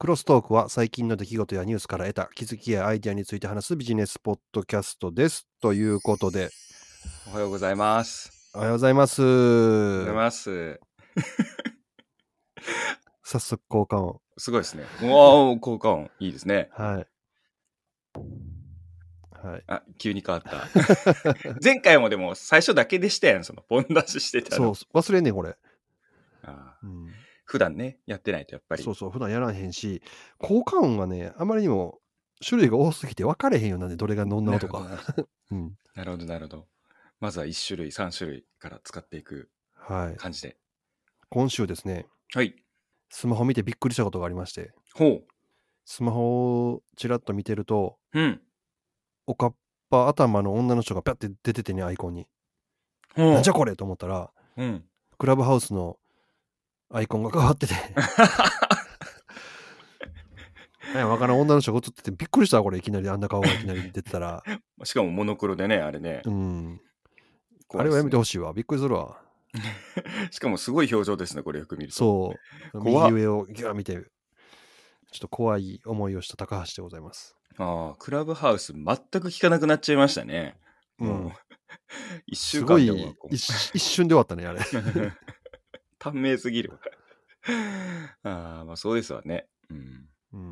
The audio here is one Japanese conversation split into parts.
クロストークは最近の出来事やニュースから得た気づきやアイデアについて話すビジネスポッドキャストです。ということで、おはようございます。おはようございます。おはようございます。早速交換を。すごいですね。うわー、効果音。いいですね。はい。はい。あ、急に変わった。前回もでも最初だけでしたやん、その、ポン出ししてたそうの。、忘れんねん、これ。あーうん、普段ね、やってないとやっぱり。そうそう、普段やらへんし、効果音がね、あまりにも種類が多すぎて分かれへんようなんで、どれがノンナオとか。なるほど うん。なるほど、なるほど。まずは1種類、3種類から使っていくはい。感じで。今週ですね、はい。スマホ見てびっくりしたことがありまして、ほスマホをちらっと見てると、う。うん。おかっぱ頭の女の人がピャって出ててね、アイコンに。なんじゃこれと思ったら、うん。クラブハウスのアイコンが変わってて、わからん女の人が映ってて、びっくりしたわこれ、いきなりあんな顔がいきなり出てたら。しかもモノクロでね、あれね。うん。あれはやめてほしいわ。びっくりするわ。しかもすごい表情ですね、これよく見ると。そう。右上をギュー見て、ちょっと怖い思いをした高橋でございます。ああ、クラブハウス全く聞かなくなっちゃいましたね。うん一週すごい一瞬で終わったね、あれ。短命すぎるわ。ああ、まあそうですわね。うん。うん。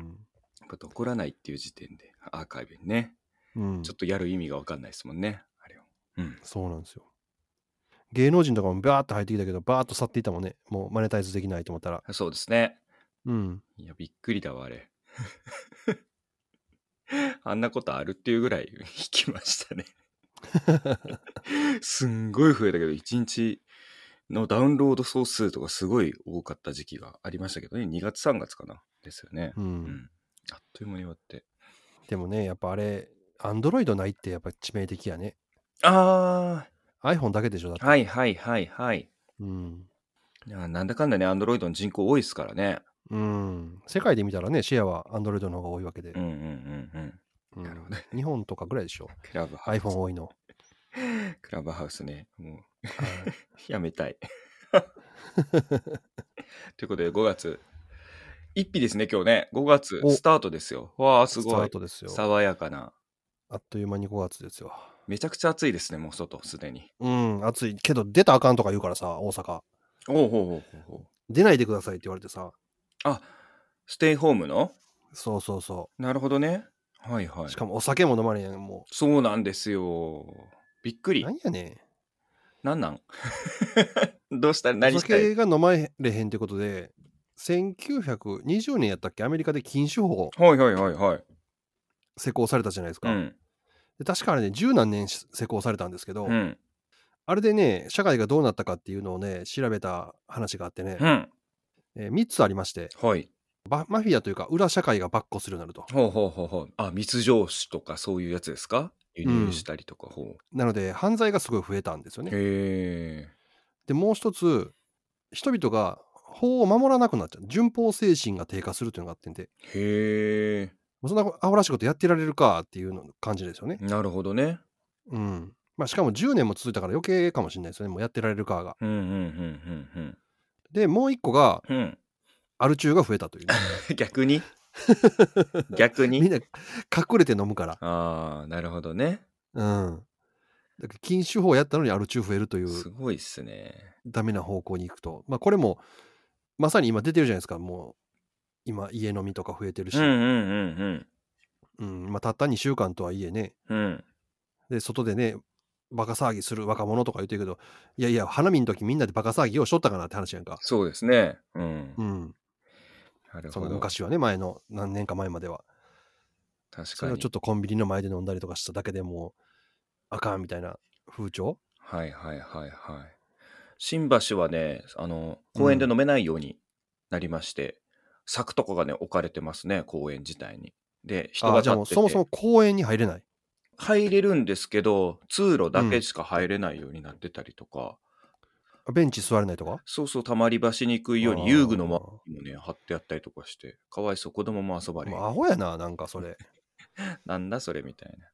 やっぱ残らないっていう時点で、アーカイブにね、うんちょっとやる意味がわかんないですもんね。あれを。うん。そうなんですよ。芸能人とかもバーッと入ってきたけど、バーッと去っていったもんね。もうマネタイズできないと思ったら。そうですね。うん。いや、びっくりだわ、あれ。あんなことあるっていうぐらい引きましたね。すんごい増えたけど、1日のダウンロード総数とかすごい多かった時期がありましたけどね。2月3月かな。ですよね。う。うんん。あっという間に終わって。でもね、やっぱあれ、アンドロイドないってやっぱ致命的やね。あ iPhone だけでしょ、だって。あ、はいはいはいはい。うん。いやなんだかんだね、アンドロイドの人口多いですからね。うん。世界で見たらね、シェアはアンドロイドの方が多いわけでうん。うんうんうん。うんなるほど日本とかぐらいでしょ。iPhone 多いの。クラブハウスね。もう、はい やめたい。ということで、5月。1日ですね、今日ね。5月おスタートですよ。わあ、すスタごい。ートですよ。爽やかな。あっという間に5月ですよ。めちゃくちゃ暑いですね、もう外、すでに。うん、暑い。けど出たらあかんとか言うからさ、大阪。おうほうほうほう。出ないでくださいって言われてさ。あ、ステイホームの？そうそうそなるほどね。はいはう。いし。かもお酒も飲まれへん。もそうなんですよ。びっくう。りな。んやねなんなん？どうした？ら何したい？酒が飲まれへんってことで、1920年やったっけ？アメリカで禁酒法はいはいはいはい。施行されたじゃないですか。うん。で確かあれね、十何年し施行されたんですけど、うん。あれでね、社会がどうなったかっていうのをね、調べた話があってね、うん。え3つありまして、はい。バマフィアというか裏社会が跋扈するようになると。ほうほうほうほう。あ、密上酒とかそういうやつですか？輸入したりとか、ほなので、犯罪がすごい増えたんですよう。ね。へえ。で、もう一つ、人々が法を守らなくなっちゃう。順法精神が低下するというのがあってんで、へえ。もうそんなアホらしいことやってられるかっていうの感じですよね。なるほどね。うん。まあ、しかも10年も続いたから余計かもしれないですよね。もうやってられるかが。うんうんうんで、もう一個が、うんうん。アル中が増えたというね、うん。逆に？逆に？みんな隠れて飲むから。ああ、なるほどね。うん。だから禁酒法やったのにアル中増えるというすごいっすね。ダメな方向に行くと。まあ、これも、まさに今出てるじゃないですか。もう、今、家飲みとか増えてるし。うんうんうんうん。まあ、たった2週間とはいえね。うん。うん。で、外でね、バカ騒ぎする若者とか言ってるけど、いやいや、花見の時みんなでバカ騒ぎをしとったかなって話やんか。そうですね。うん。うん。そなるほど。の昔はね、前の何年か前までは。確かに。それをちょっとコンビニの前で飲んだりとかしただけでもう、あかんみたいな風潮？はいはいはいはい。新橋はね、あの、公園で飲めないようになりまして、柵とかがね、置かれてますね、公園自体に。で、人ああ、じゃあもうてそもそも公園に入れない？入れるんですけど、通路だけしか入れないようになってたりとか、ベンチ座れないとか？そうそう、たまり場しにくいように遊具の周りにもね、貼ってあったりとかして、かわいそう、子供も遊ばれもうアホやな、なんかそれ。なんだそれみたいな。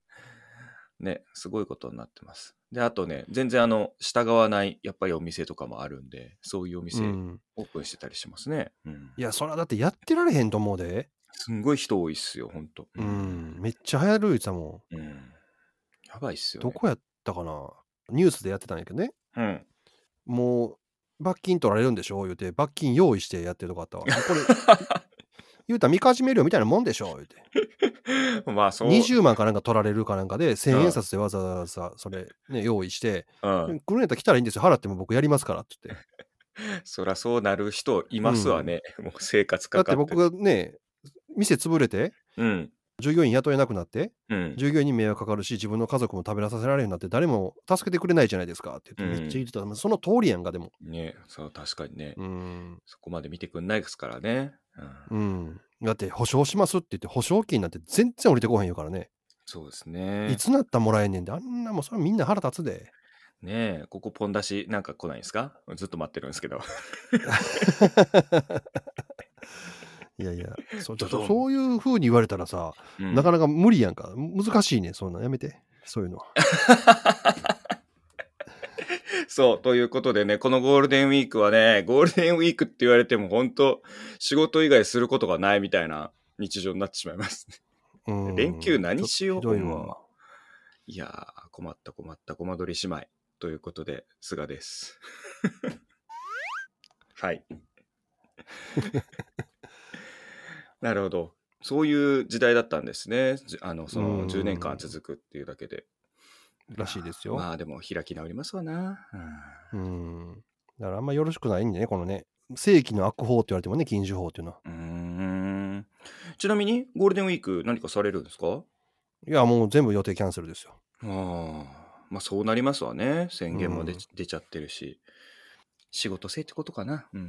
ね、すごいことになってます。で、あとね、全然あの、従わない、やっぱりお店とかもあるんで、そういうおう店、ん。オープンしてたりしますね。うん。いや、それはだってやってられへんと思うで。すんごい人多いっすよ、ほんと。うん。めっちゃ流行る言ってたもん。うん。やばいっすよ、ね。どこやったかな？ニュースでやってたんやけどね。うん。もう、罰金取られるんでしょ？言うて、罰金用意してやってるとこあったわ。これ、言うたらみかじめ料みたいなもんでしょ？言うて。まあ、そう。20万かなんか取られるかなんかで、1000うん円札でわざわざそれ、ね、用意して、うん。来るんやったら来たらいいんですよ。払っても僕やりますからって言って。そらそうなる人いますわね。もう生活だってかかって。僕がね、店潰れて、うん。従業員雇えなくなって、うん。従業員に迷惑かかるし、自分の家族も食べらさせられるようになって、誰も助けてくれないじゃないですかって言って、うんめっちゃ言ってた。その通りやんか、でも。ねそう、確かにね。うん。そこまで見てくんないですからね。うん。うん。だって、保証しますって言って、保証金なんて全然降りてこへんよからね。そうですね。いつなったらもらえんねんで、あんなもん、それみんな腹立つで。ねえ、ここポン出しなんか来ないんですか？ずっと待ってるんですけど。いやいや、そそういう風に言われたらさ、うんなかなか無理やんか。難しいね、そんなんやめて。そういうのは。そう、ということでね、このゴールデンウィークはね、ゴールデンウィークって言われても本当仕事以外することがないみたいな日常になってしまいますね。うん連休何しようい。いやー、困った困った、コマ撮り姉妹。ということで、菅です。はい。なるほど。そういう時代だったんですね。じあの、そのうん10年間続くっていうだけで。らしいですよ。まあでも開き直りますわな。うんうん。だからあんまよろしくないんでね、このね、正規の悪法って言われてもね、禁止法っていうのは。うーんちなみにゴールデンウィーク何かされるんですか？いや、もう全部予定キャンセルですよ。ああまあそうなりますわね宣言も出,、ちゃってるし仕事せいってことかなうんい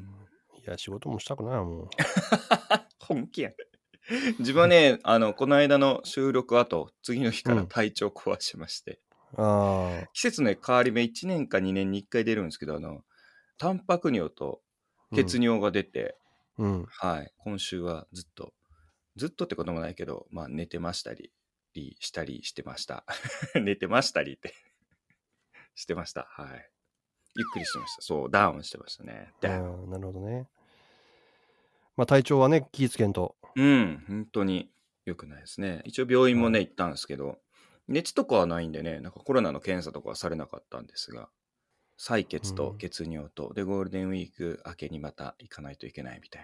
や、仕事もしたくないも 本気やん。自分はね あのこの間の収録後次の日からうん。体調壊しまして、う。ああ。季節の変わり目1年か2年に1回出るんですけどあのタンパク尿と血尿が出て、うん。はい今週はずっとずっとってこともないけどまあ寝てましたりしたりしてました。寝てましたりって。してました。はい。ゆっくりしてました。そうダウンしてましたね。あダウン。ーなるほどね。まあ、体調はね、気ぃつけんと。うん本当に良くないですね一応病院もね行ったんですけど熱とかはないんでねなんかコロナの検査とかはされなかったんですが採血と血尿と、でゴールデンウィーク明けにまた行かないといけないみたい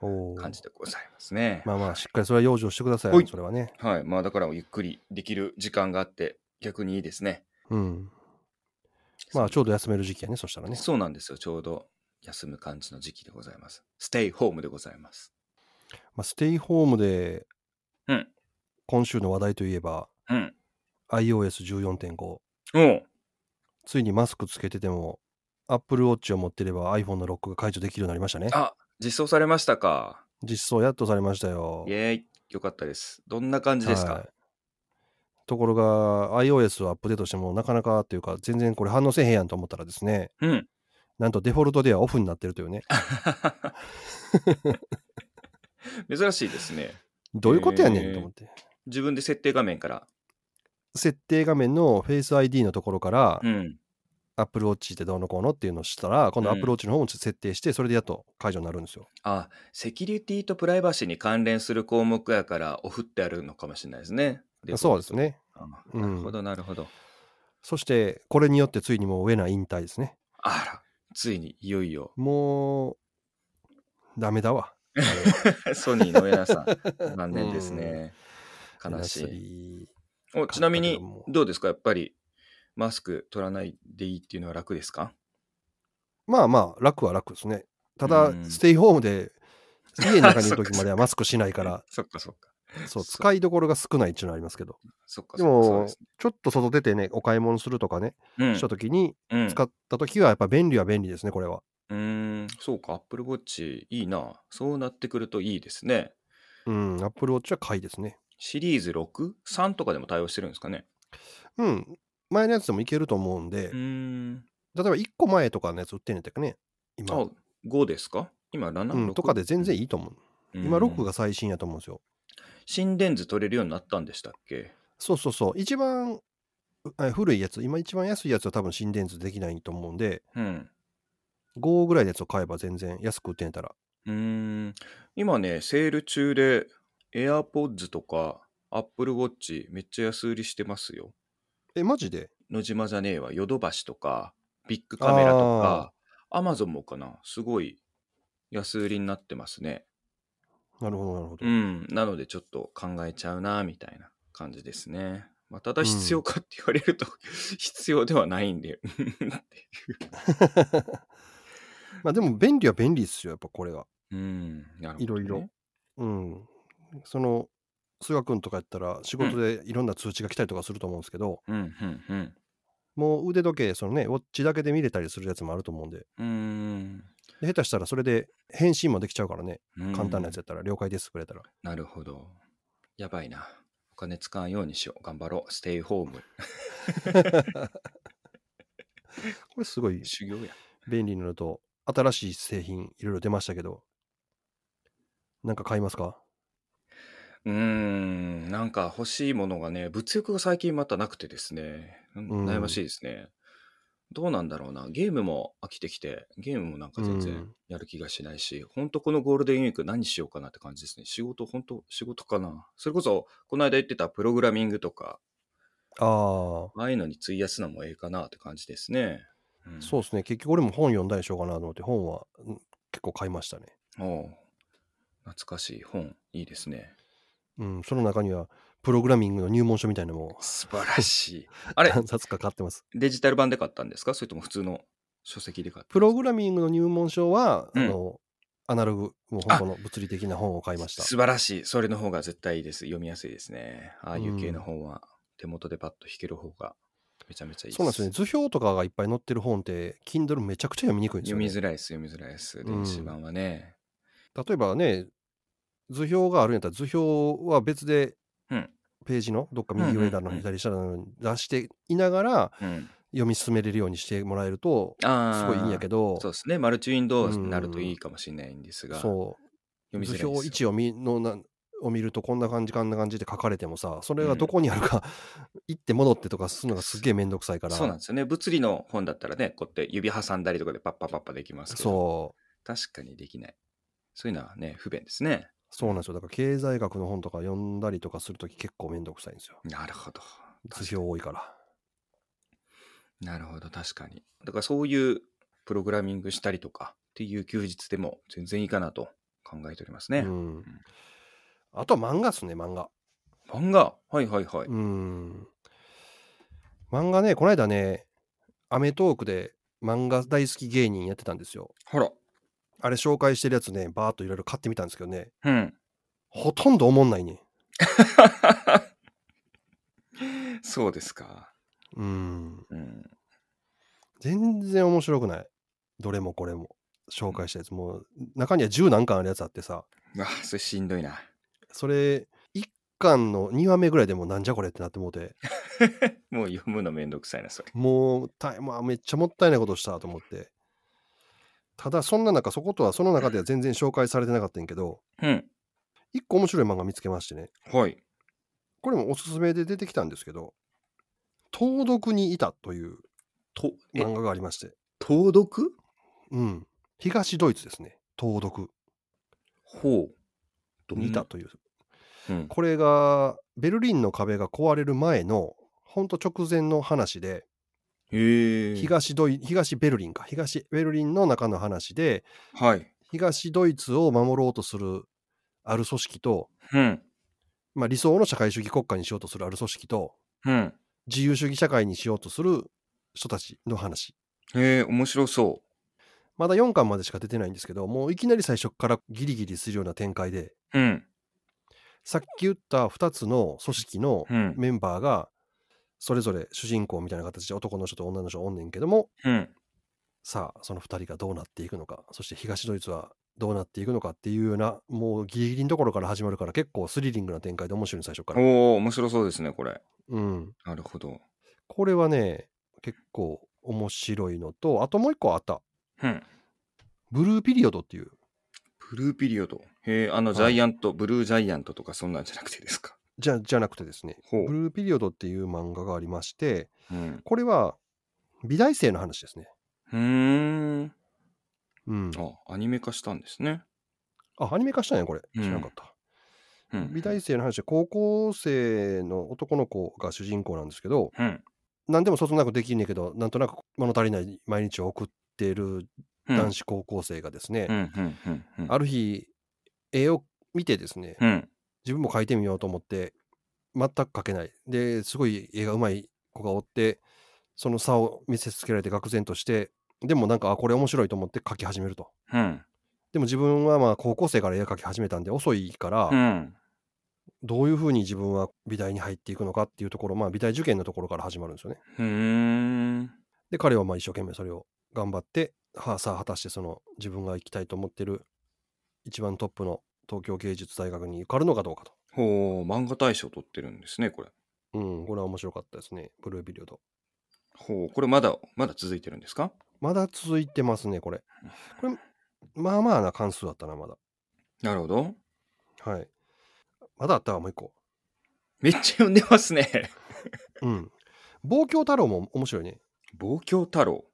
な感じでございますねまあまあ、しっかりそれは養生してくださいよ、はいそれはね。はい。まあだからゆっくりできる時間があって逆にいいですね。うん。まあ、ちょうど休める時期やね、そしたらね。そうなんですよ。ちょうど休む感じの時期でございます。ステイホームでございます。まあ、ステイホームで、うん今週の話題といえば、うん。iOS14.5。おうついにマスクつけてても、Apple Watch を持ってれば iPhone のロックが解除できるようになりましたね。あ、実装されましたか。実装やっとされましたよイ。ェーイ。よかったです。どんな感じですか、はいところが iOS をアップデートしてもなかなかっていうか全然これ反応せえへんやんと思ったらですねうん。なんとデフォルトではオフになってるというね 珍しいですね。どういうことやねんと思って自分で設定画面から。設定画面の Face ID のところからうん。Apple Watch ってどうのこうのっていうのをしたら今度うん Apple Watch の方も設定してそれでやっと解除になるんですよあ、セキュリティとプライバシーに関連する項目やからオフってあるのかもしれないですね。そうです。ねなるほど、なるほど。そしてこれによってついにもうウェナ引退ですねあら、ついにいよいよ。もうダメだわ。ソニーの上田さん、残念ですね。悲しい。いおちなみにどうですか？やっぱり、マスク取らないでいいっていうのは楽ですか？まあまあ楽は楽ですね。ただうん。ステイホームで家の中にいる時までは マスクしないからそう、使いどころが少ないっていうのはありますけど。でそっかそっか。そうもです、ちょっと外出てね、お買い物するとかね、ねしたときに、うん、うん使ったときはやっぱ便利は便利ですね、これは。うーん、そうか、Apple Watch いいな。そうなってくるといいですね。うん、Apple Watch は買いですね。シリーズ 6?3 とかでも対応してるんですかね。うん、前のやつでもいけると思うんでうー、ん。例えば1個前とかのやつ売ってんねんてかね、今。あ、5ですか？今7、うん、6とかで全然いいと思う。今うん6が最新やと思うんですよ。心電図取れるようになったんでしたっけ？そうそうそう。一番あ古いやつ、今一番安いやつは多分心電図できないと思うんで、うん。5ぐらいのやつを買えば全然安く売ってんたら。うーん。今ね、セール中で AirPods とか Apple Watch めっちゃ安売りしてますよ。え、マジで？野島じゃねえわ、ヨドバシとか、ビッグカメラとか、アマゾンもかな、すごい安売りになってますね。なるほど、なるほど。うん。なのでちょっと考えちゃうな、みたいな感じですね。まあ、ただうん必要かって言われると、必要ではないんで。まあでも便利は便利ですよ、やっぱこれが。うん。なるほど、ね。いろいろ。うん。その、菅君とかやったら仕事でいろんな通知が来たりとかすると思うんですけど、うん、うん、うん。もう腕時計、そのね、ウォッチだけで見れたりするやつもあると思うんで、うーん。で下手したらそれで返信もできちゃうからね、うん簡単なやつやったら、了解ですくれたら。なるほど。やばいな。お金使わんようにしよう。頑張ろう。ステイホーム。これすごい修行や。便利なのと、新しい製品いろいろ出ましたけど、なんか買いますか？うーん。なんか欲しいものがね、物欲が最近またなくてですね。悩ましいですね。どうなんだろうな。ゲームも飽きてきて、ゲームもなんか全然うんやる気がしないし、本当このゴールデンウィーク何しようかなって感じですね。仕事、本当仕事かな。それこそ、この間言ってたプログラミングとか、ああ、ああいうのに費やすのもええかなって感じですね。うんそうですね。結局俺も本読んだりしようかなと思って、本はうん結構買いましたね。おう懐かしい本、いいですね。うん、その中には、プログラミングの入門書みたいなのも素晴らしい。あれ、何冊か買ってます。デジタル版で買ったんですか？それとも普通の書籍で買ったプログラミングの入門書は、うんあの、アナログ、もう本当の物理的な本を買いました。素晴らしい。それの方が絶対いいです。読みやすいですね。ああいう系の本は手元でパッと弾ける方がめちゃめちゃいいです。そうなんですよね。図表とかがいっぱい載ってる本って、Kindle めちゃくちゃ読みにくいんですよ、ね。読みづらいです、読みづらいです。ん電子版はね。例えばね、図表があるんやったら、図表は別でうん。ページのどっか右上だのうんうんうん左下だのに出していながらうん。読み進めれるようにしてもらえると、ああ。すごいいいんやけど、そうですね。マルチウィンドウになるといいかもしれないんですが。そう、図読みづらいですよ。表1を見のなを見るとこんな感じこんな感じで書かれてもさそれがどこにあるか、行って戻ってとかするのがすっげえめんどくさいからそうなんですよね。物理の本だったらね、こうやって指挟んだりとかでパッパパッパできますけど。そう確かにできない。そういうのはね、不便ですね。そうなんですよ。だから経済学の本とか読んだりとかするとき結構めんどくさいんですよ。なるほど。図表多いから。なるほど、確かに。だからそういうプログラミングしたりとかっていう休日でも全然いいかなと考えておりますね。うん。あとは漫画っすね漫画。漫画？はいはいはい。うん。漫画ねこの間ねアメトーークで漫画大好き芸人やってたんですよ。ほら。あれ紹介してるやつねバーっといろいろ買ってみたんですけどねうん。ほとんど思んないね そうですか。うんうん。全然面白くない。どれもこれも。紹介したやつ。もう、中には10何巻あるやつあってさ、うわ、それしんどいな。それ、1巻の2話目ぐらいでもうなんじゃこれってなってもうて、もう読むのめんどくさいな、それ。もう、たまあ、めっちゃもったいないことしたと思って。ただ、そんな中、そことは、その中では全然紹介されてなかったんやけど、うん。1個面白い漫画見つけましてね。はい。これもおすすめで出てきたんですけど、盗読にいたというと、え、漫画がありまして、盗読うん。東ドイツですね。盗読ほう。どんにいたといううん。これがベルリンの壁が壊れる前のほんと直前の話で。東ドイ東ベルリンか東ベルリンの中の話ではい。東ドイツを守ろうとするある組織と、うん。まあ、理想の社会主義国家にしようとするある組織とうん。自由主義社会にしようとする人たちの話へえ、面白そまだ4巻までしか出てないんですけどもういきなり最初からギリギリするような展開でう。うん。さっき言った2つの組織のうん。メンバーがそれぞれ主人公みたいな形で男の人と女の人おんねんけどもうん。さあその2人がどうなっていくのかそして東ドイツはどうなっていくのかっていうようなもうギリギリのところから始まるから結構スリリングな展開で面白いの最初から。おお面白そうですね、これ。うん、なるほど。これはね結構面白いのとあともう一個あったうん。ブルーピリオドっていうブルーピリオド。へえ、あの、はいジャイアント、ブルージャイアントとかそんなんじゃなくてですか？じゃじゃなくてですね、ほうブルーピリオドっていう漫画がありまして、うん。これは美大生の話ですね。うーん。うん。あ、アニメ化したんですね。あ、アニメ化したんや、これ。うん知らなかった。うん。美大生の話で、高校生の男の子が主人公なんですけど、うん。何でもそつなくできんねんけど、なんとなく物足りない毎日を送っているうん。男子高校生がですね、うん。うん。うん。うん。ある日、絵を見てですね、うん。自分も描いてみようと思って、全く描けない。で、すごい絵が上手い子がおって、その差を見せつけられて愕然として、でもなんか、あ、これ面白いと思って描き始めると。うん。でも自分はまあ高校生から絵描き始めたんで遅いから、うん。どういうふうに自分は美大に入っていくのかっていうところ、まあ美大受験のところから始まるんですよね。うーん。で、彼はまあ一生懸命それを頑張って、はあ、さあ果たしてその自分が行きたいと思ってる一番トップの東京芸術大学に受かるのかどうかと。ほう、漫画大賞取ってるんですね、これ。うん、これは面白かったですね。ブルービリオド。ほう、これまだ、まだ続いてるんですか？まだ続いてますね、これ。これ、まあまあな関数だったな、まだ。なるほど。はい。まだあったわ、もう一個。めっちゃ読んでますね。うん。望郷太郎も面白いね。望郷太郎。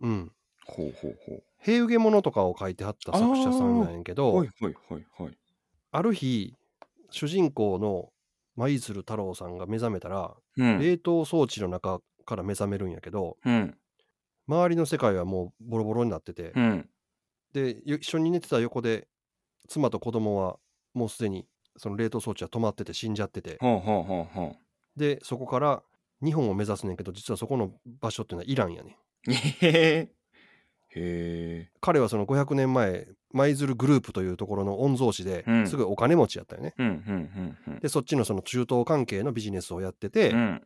うん。ほうほうほう。平受物とかを書いてはった作者さんなんやけど、はいはいはいはい。ある日、主人公の舞鶴太郎さんが目覚めたら、うん。冷凍装置の中から目覚めるんやけど、うん。周りの世界はもうボロボロになってて、うん。で、よ一緒に寝てた横で、妻と子供はもうすでにその冷凍装置は止まってて死んじゃってて、で、そこから日本を目指すねんけど、実はそこの場所っていうのはイランやねん。彼はその500年前、舞鶴グループというところの御曹司でうんすごいお金持ちやったよね。で、そっちのその中東関係のビジネスをやってて、うん。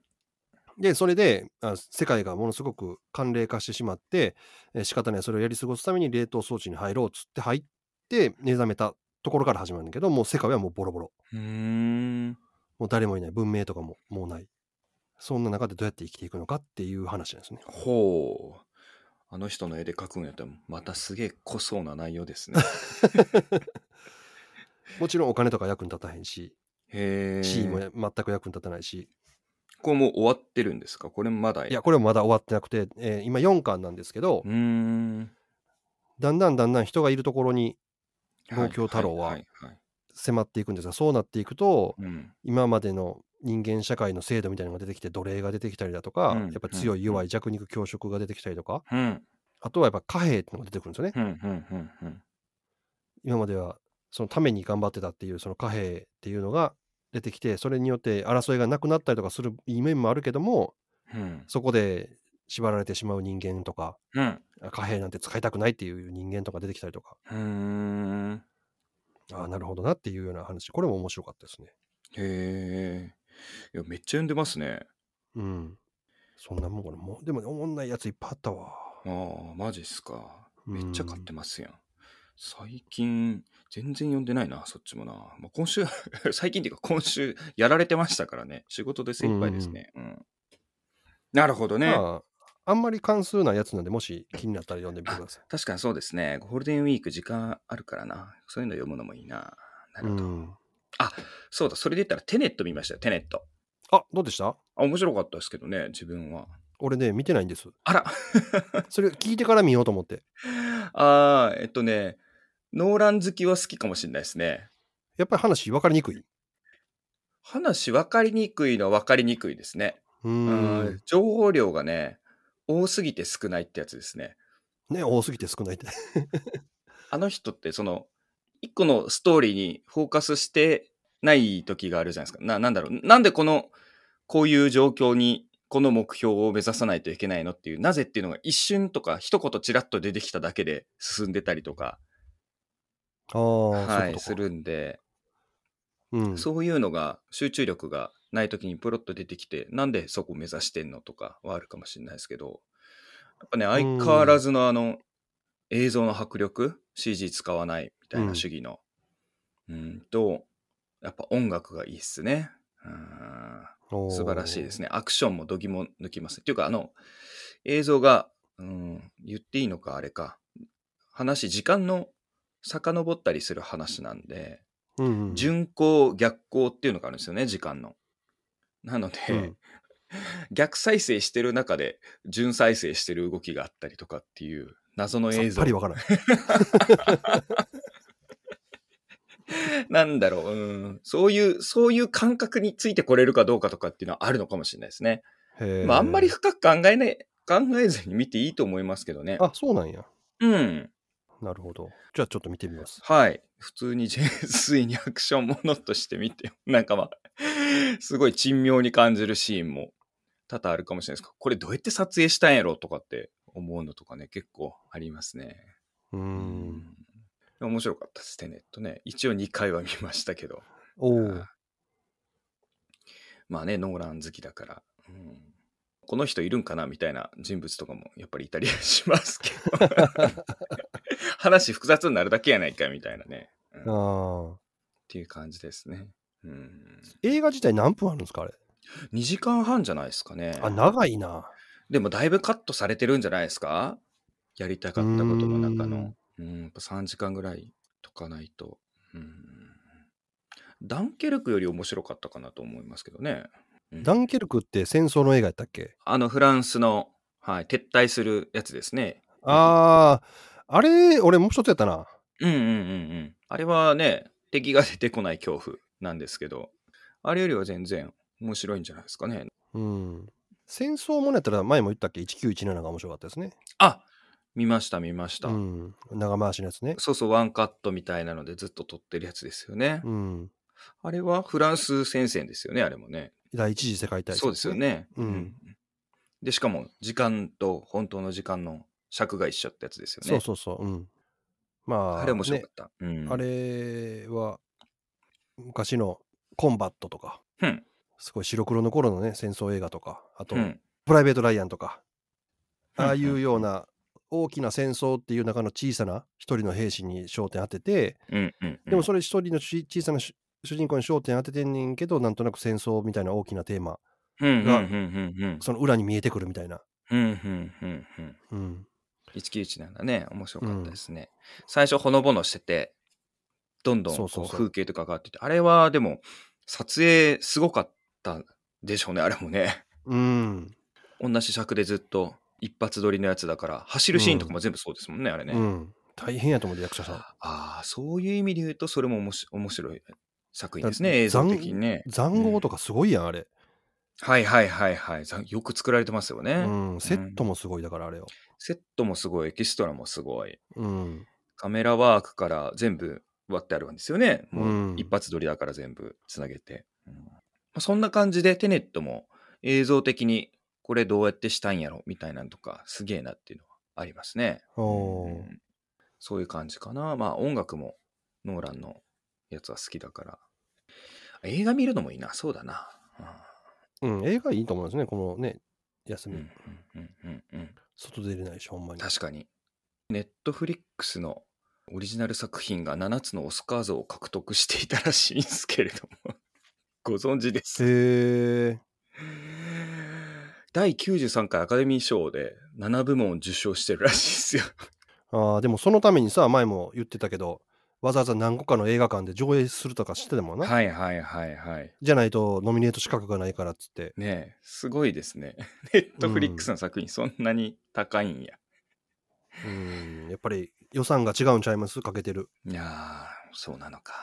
で、それであ世界がものすごく寒冷化してしまって、えー仕方ない、それをやり過ごすために冷凍装置に入ろうっつって入って目覚めたところから始まるんだけど、もう世界はもうボロボロ。う。もう誰もいない。文明とかももうない。そんな中でどうやって生きていくのかっていう話なんですね。ほう。あの人の絵で描くんやったら、またすげえ濃そうな内容ですね。もちろんお金とか役に立たへんし、へえ。地位も全く役に立たないし。これもう終わってるんですか？これまだいや、これもまだ終わってなくて、えー今4巻なんですけどう、ーん。だんだんだんだん人がいるところに望郷太郎ははいはい迫っていくんですが、そうなっていくと、うん。今までの人間社会の制度みたいなのが出てきて奴隷が出てきたりだとか、うんやっぱ強い弱い弱肉強食が出てきたりとか、うん。あとはやっぱ貨幣っていうのが出てくるんですよね。今まではそのために頑張ってたっていうその貨幣っていうのが出てきてそれによって争いがなくなったりとかする面もあるけどもうん。そこで縛られてしまう人間とかうん。貨幣なんて使いたくないっていう人間とか出てきたりとか。ああなるほどなっていうような話これも面白かったですねへえ。いや、めっちゃ読んでますね。うんそんなもんかなもうでもおもんないやついっぱいあったわああ、マジっすか。めっちゃ買ってまますやん。最近、全然読んでないな、そっちもな。まあ、今週、最近っていうか今週、やられてましたからね。仕事で精一杯ですね。うん。なるほどね。まああんまり関数なやつなんでもし気になったら読んでみてください確かにそうですね。ゴールデンウィーク時間あるからな。そういうの読むのもいいな。なるほど。うんそうだ、それで言ったらテネット見ましたよ、テネット。あどうでした？あ、面白かったですけどね、自分は。俺ね見てないんですあら それ聞いてから見ようと思って あー、えっとね、ノーラン好きは好きかもしれないですね。やっぱり話分かりにくい？話分かりにくいのは分かりにくいですね。ううんん情報量がね、多すぎて少ないってやつですね。ね多すぎて少ないって あの人ってその、一個のストーリーにフォーカスしてない時があるじゃないですか。な、なんだろう。なんでこの、こういう状況に、この目標を目指さないといけないのっていう、なぜっていうのが一瞬とか一言ちらっと出てきただけで進んでたりとか、あはいい、うことかするんで、うん、そういうのが集中力がない時にプロッと出てきて、なんでそこ目指してんのとかはあるかもしれないですけど、やっぱね、相変わらずのあの、映像の迫力、CG 使わないみたいな主義の、うん、と、やっぱ音楽がいいっすね。うん素晴らしいですね。アクションも度肝抜きます。っていうか、あの、映像が、うん、言っていいのか、あれか。話、時間の遡ったりする話なんで、うんうん。順行、逆行っていうのがあるんですよね、時間の。なので、うん逆再生してる中で、順再生してる動きがあったりとかっていう謎の映像さっぱり。わからない。なんだろう、うん、そういう、そういう感覚についてこれるかどうかとかっていうのはあるのかもしれないですね。まあ、あんまり深く考えない、考えずに見ていいと思いますけどね。あ、そうなんや。うん。なるほど。じゃあちょっと見てみます。はい。普通に純粋にアクションものとして見て、なんかまあ、すごい珍妙に感じるシーンも多々あるかもしれないですけど、これどうやって撮影したんやろとかって思うのとかね、結構ありますね。うん面白かったです、テネットね。一応2回は見ましたけど。おお。まあね、ノーラン好きだから、うんこの人いるんかなみたいな人物とかもやっぱりいたりしますけど。話複雑になるだけやないかみたいなね。うんっ。ていう感じですね。うん、映画自体何分あるんですかあれ？2時間半じゃないですかね。あ、長いな。でもだいぶカットされてるんじゃないですか？やりたかったことの中の。うん、やっぱ3時間ぐらいとかないと。うん、ダンケルクより面白かったかなと思いますけどね。うんダンケルクって戦争の映画やったっけ？あのフランスの、はい、撤退するやつですね。ああ、あれ、俺もう一つやったな。うんうんうんうん。あれはね、敵が出てこない恐怖なんですけど、あれよりは全然面白いんじゃないですかね。うん。戦争ものやったら前も言ったっけ ?1917 が面白かったですね。あ見ました見ました。うん。長回しのやつね。そうそう、ワンカットみたいなのでずっと撮ってるやつですよね。うん。あれはフランス戦線ですよね、あれもね。第一次世界大戦、そうですよ。ね。うんで、しかも時間と本当の時間の尺が一緒ってやつですよね。そうそうそう。うん。まあ、あれ面白かねった。うん、あれは、昔のコンバットとか、うん。すごい白黒の頃のね、戦争映画とか、あと、うん。プライベート・ライアンとか、うんああいうような大きな戦争っていう中の小さな一人の兵士に焦点当てて、うん。うん。でもそれ一人のし小さな主主人公に焦点当ててんねんけど、なんとなく戦争みたいな大きなテーマ、うん、うん、うん、がうん、うん。その裏に見えてくるみたいな。うん、うん、うん、うん。うん。1917ね、面白かったですね。最初ほのぼのしてて、どんどんこそう風景とか変わってて、あれはでも、撮影すごかったでしょうね、あれもね。うん。同じ尺でずっと一発撮りのやつだから、走るシーンとかも全部そうですもんね、あれね。うん。大変やと思うで、役者さん。ああ、そういう意味で言うと、それもおもし面白い作品ですだね、映像的にね。残壕とかすごいやん、あれ。はいはいはいはい。ざよく作られてますよね。うん。セットもすごいだから、あれを。セットもすごい、エキストラもすごい。うん。カメラワークから全部割ってあるんですよね。もうんう一発撮りだから全部つなげて。うんまあそんな感じでテネットも映像的にこれどうやってしたんやろみたいなのとかすげえなっていうのはありますね。うんそういう感じかな。まあ音楽もノーランのやつは好きだから。映画見るのもいいな。そうだな。うん、映画いいと思いますね、このね、休うんみ。うんうんうんうん外出れないし、ほんまに。確かに。ネットフリックスのオリジナル作品が7つのオスカー像を獲得していたらしいんですけれども。ご存知です。へえ。第93回アカデミー賞で7部門を受賞してるらしいですよ。ああ、でもそのためにさ、前も言ってたけど、わざわざ何個かの映画館で上映するとか知ってたもんな。はいはいはいはい。じゃないとノミネート資格がないからっつって。ねえ、すごいですね。ネットフリックスの作品そんなに高いんや。うん、やっぱり予算が違うんちゃいます？かけてる。いやー、そうなのか。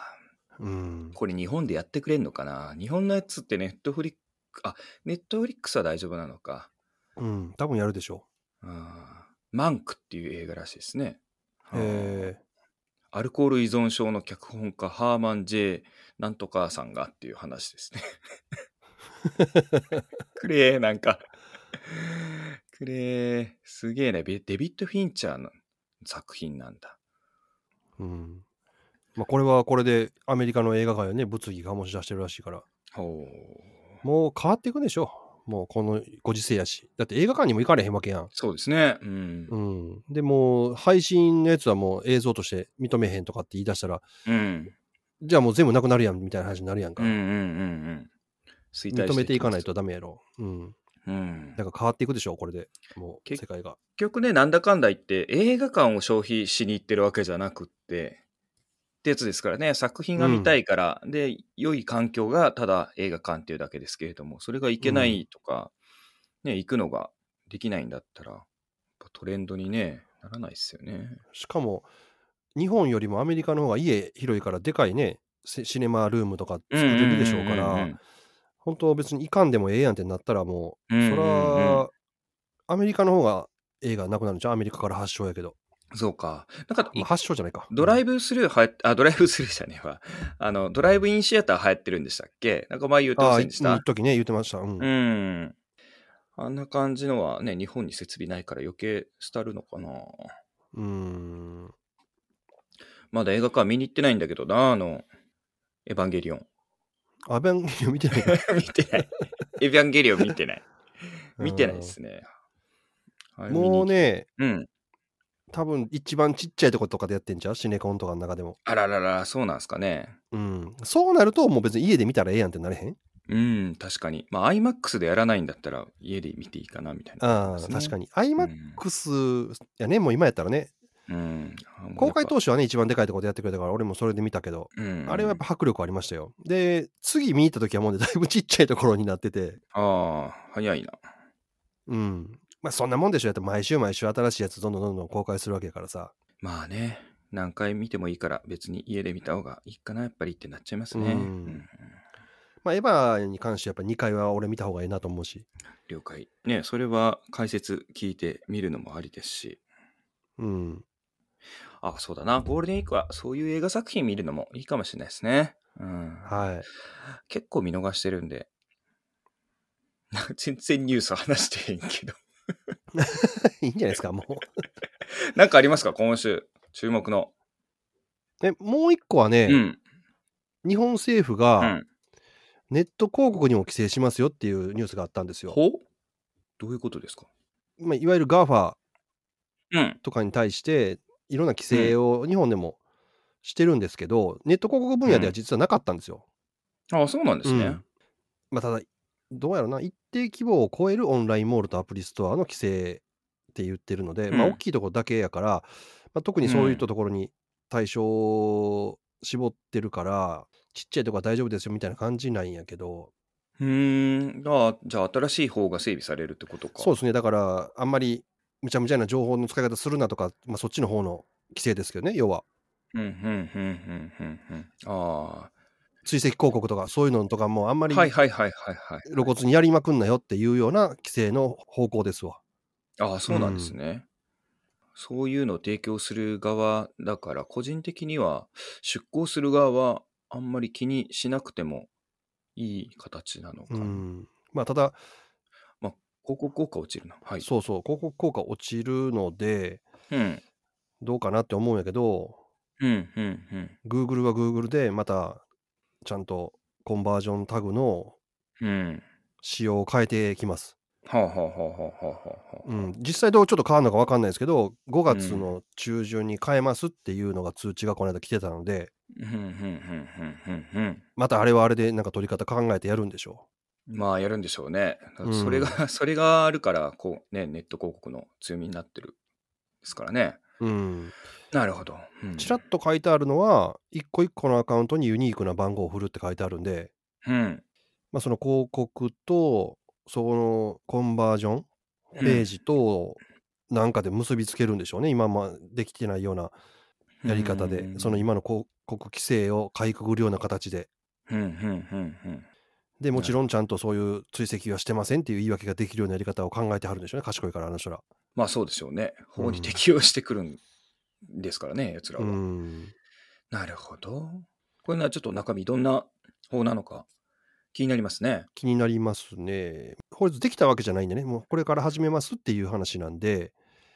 うん。これ日本でやってくれんのかな？日本のやつってネットフリックあ、ネットフリックスは大丈夫なのか。うん、多分やるでしょあーマンクっていう映画らしいですね。う。へえ。アルコール依存症の脚本家ハーマン・ジェイ・なんとかさんがっていう話ですね。くれー、なんか。くれー。すげえね。ベデビッド・フィンチャーの作品なんだ。うん。まあこれはこれでアメリカの映画界をね、物議が醸し出してるらしいから、ほう。もう変わっていくでしょ。もうこのご時世やし。だって映画館にも行かれへんわけやん。そうですね。うん。うん。でもう配信のやつはもう映像として認めへんとかって言い出したら、うん。じゃあもう全部なくなるやんみたいな話になるやんか。うんうんうんうん。認めていかないきとダメやろ。うん。うん。だから変わっていくでしょ、これで。もうけ世界が。結局ね、なんだかんだ言って映画館を消費しに行ってるわけじゃなくって、ってやつですからね、作品が見たいから、で、良い環境がただ映画館っていうだけですけれども、それがいけないとか、ね、行くのができないんだったら、トレンドにね、ならないですよね。しかも、日本よりもアメリカの方が家広いから、でかいね、シシネマルームとか作れるでしょうから、うんうんうんうん本当別にいかんでもええやんってなったらもう、うんうんうんそら、アメリカの方が映画なくなるんじゃんアメリカから発祥やけど。そうか。なんか、まあ、発祥じゃないか。ドライブスルーはやあ、ドライブスルーじゃねえわ。あの、ドライブインシアター流行ってるんでしたっけ？なんか前言ってませんでした？時ね、言ってました。うん。うん。あんな感じのはね、日本に設備ないから余計廃るのかな。うーん。まだ映画館見に行ってないんだけどな、あの、エヴァンゲリオン。アベンゲリオン見てないか 見てない。エヴァンゲリオン見てない。見てないですね。もうね、うん。多分一番ちっちゃいとことかでやってんちゃう？シネコンとかの中でも。あららら、そうなんですかね。うん。そうなると、もう別に家で見たらええやんってなれへん？うん、確かに。まあ、IMAX でやらないんだったら家で見ていいかな、みたいな、ああ、確かに。に。IMAX やね、もう今やったらね、うん。公開当初、初はね、一番でかいとこでやってくれたから、俺もそれで見たけど、うん、あれはやっぱ迫力ありましたよ。で、次見に行った時はもうね、だいぶちっちゃいところになってて、ああ、早いな。うん。まあそんなもんでしょ。やって毎週毎週新しいやつどんどんどんどん公開するわけやからさ。まあね、何回見てもいいから別に家で見た方がいいかな、やっぱりってなっちゃいますね。うんうんまあエヴァに関してやっぱ2回は俺見た方がいいなと思うし。了解。ね、それは解説聞いて見るのもありですし。うん。あ、そうだな。ゴールデンウィークはそういう映画作品見るのもいいかもしれないですね。うん。はい。結構見逃してるんで。全然ニュース話してへんけど。いいんじゃないですか、もう。なんかありますか？今週。注目の。え、もう一個はね、うん。日本政府うがん。ネット広告にも規制しますよっていうニュースがあったんですよ。ほどういうことですか？まあ、いわゆる GAFA うん。とかに対して、いろんな規制を日本でもしてるんですけど、ネット広告分野では実はなかったんですよ。あ、そうなんですね。うんまあ、ただ、どうやろな、一定規模を超えるオンラインモールとアプリストアの規制って言ってるので、まあ、うん大きいところだけやから、まあ、特にそういったところに対象を絞ってるから、ちっちゃいとこは大丈夫ですよみたいな感じなんやけど、うーん。あじゃあ新しい方が整備されるってことか。そうですね、だから、あんまりむちゃむちゃな情報の使い方するなとか、まあ、そっちの方の規制ですけどね、要は。うん、うん、うん、うん、うん、うん。あ追跡広告とかそういうのとかもあんまあ。りはいはいはいはいはい。露骨にやりまくんなよっていうような規制の方向ですわ。ああ、そうなんですね。そういうのを提供する側だから、個人的には出向する側はあんまり気にしなくてもいい形なのかな。うん、まあただ、広告効果落ちるな。はい。そうそう広告効果落ちるのでうん。どうかなって思うんやけどうん、うん、うん。Google は Google でまたちゃんとコンバージョンタグのうん。仕様を変えてきます。はあ、はあはあはあはあはあ。うん、実際どうちょっと変わるのか分かんないですけど5月の中旬に変えますっていうのが通知がこの間来てたのでうん、うん、うん、うん、うん、うん。またあれはあれでなんか取り方考えてやるんでしょまあ、やるんでしょうね。それが、それがあるから、こう、ね、ネット広告の強みになってる。ですからね。う。うん、なるほど。うんちらっと書いてあるのは一個一個のアカウントにユニークな番号を振るって書いてあるんで、うん。まあ、その広告とそのコンバージョンページとなんかで結びつけるんでしょうね、今まできてないようなやり方で、うんその今の広告規制をかいくぐるような形でうん、うん、うん、うん。でもちろんちゃんとそういう追跡はしてませんっていう言い訳ができるようなやり方を考えてはるんでしょうね賢いからあの人ら。まあそうでしょうね。法うんに適用してくるんですからね、奴らうは。んなるほど。これのはちょっと中身どんな法なのか気になりますね。気になりますね。法律できたわけじゃないんでねもうこれから始めますっていう話なんで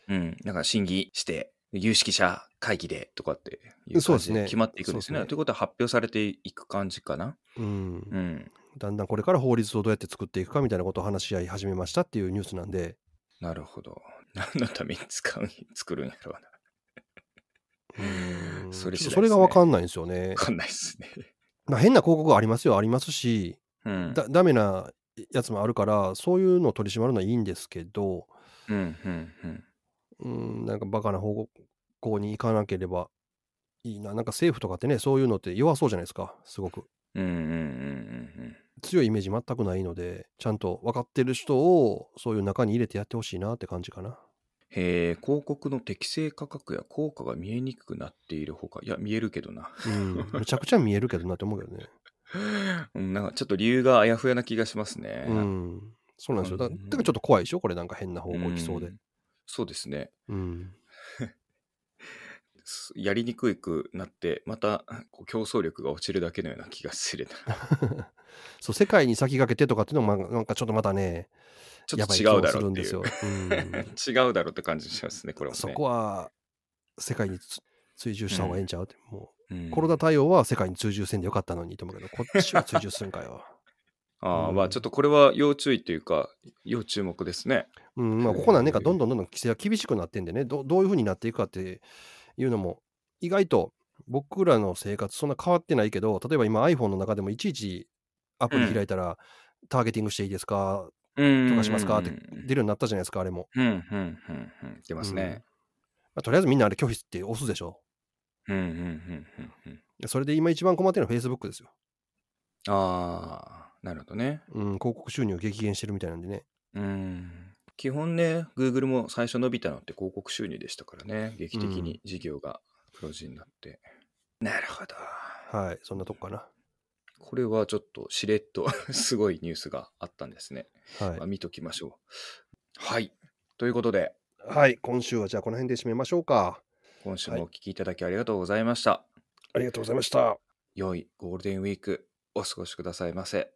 うん。なんか審議して、有識者会議でとかっていうそうですね感じで決まっていくんですね。すねということは発表されていく感じかな。うんうん。だんだんこれから法律をどうやって作っていくかみたいなことを話し合い始めましたっていうニュースなんで、なるほど。何のために使うん 作るんやろうな。うんそれねそれが分かんないんですよねわ。かんないですね。まあ、変な広告ありますよありますしうん。だダメなやつもあるからそういうのを取り締まるのはいいんですけど、うん、うん、うん。うん、なんかバカな方向に行かなければいいな。なんか政府とかってね、そういうのって弱そうじゃないですか、すごく。うんうんうんうん強いイメージ全くないので、ちゃんと分かってる人をそういう中に入れてやってほしいなって感じかな。へえ、広告の適正価格や効果が見えにくくなっているほか、いや、見えるけどな。うん。むちゃくちゃ見えるけどなって思うけどね。うんなんかちょっと理由があやふやな気がしますね。うん。そうなんですよ。だからちょっと怖いでしょ？これなんか変な方向行きそうでん。そうですね。うん。すやりにくくなって、また競争力が落ちるだけのような気がするな。そう、世界に先駆けてとかっていうのも、まあなんかちょっとまたね、ちょっと違うだ。ろうっていう。うん。違うだろうって感じしますね、これもね。そこは世界につ追従した方がええんちゃうって、もうんうコロナ対応は世界に追従せんでよかったのにと思うけど、こっちは追従するんかよ。ああ、うんまあちょっとこれは要注意というか、要注目ですね。うん、まあ、ここ何年かどんどんどんどん規制が厳しくなってんでね、どどういうふうになっていくかっていうのも、意外と僕らの生活そんな変わってないけど、例えば今 iPhone の中でもいちいちアプリ開いたら、ターゲティングしていいですか？うん許可しますか？って出るようになったじゃないですか、あれも。うん、うん、うん、うん。出ますね。まあ、とりあえずみんなあれ拒否って押すでしょ。うん、うん、うん、うん、うん。それで今一番困ってるのは Facebook ですよ。ああ、なるほどね。うん、広告収入激減してるみたいなんでね。うん。基本ね、Google も最初伸びたのって広告収入でしたからね。劇的に事業が黒字になって。なるほど。はい、そんなとこかな。これはちょっとしれっと すごいニュースがあったんですね。はいまあ、見ときましょう。はい。ということで、はい、今週はじゃあこの辺で締めましょうか。今週もお聞きいただきありがとうございました。ありがとうございました。良いゴールデンウィークお過ごしくださいませ。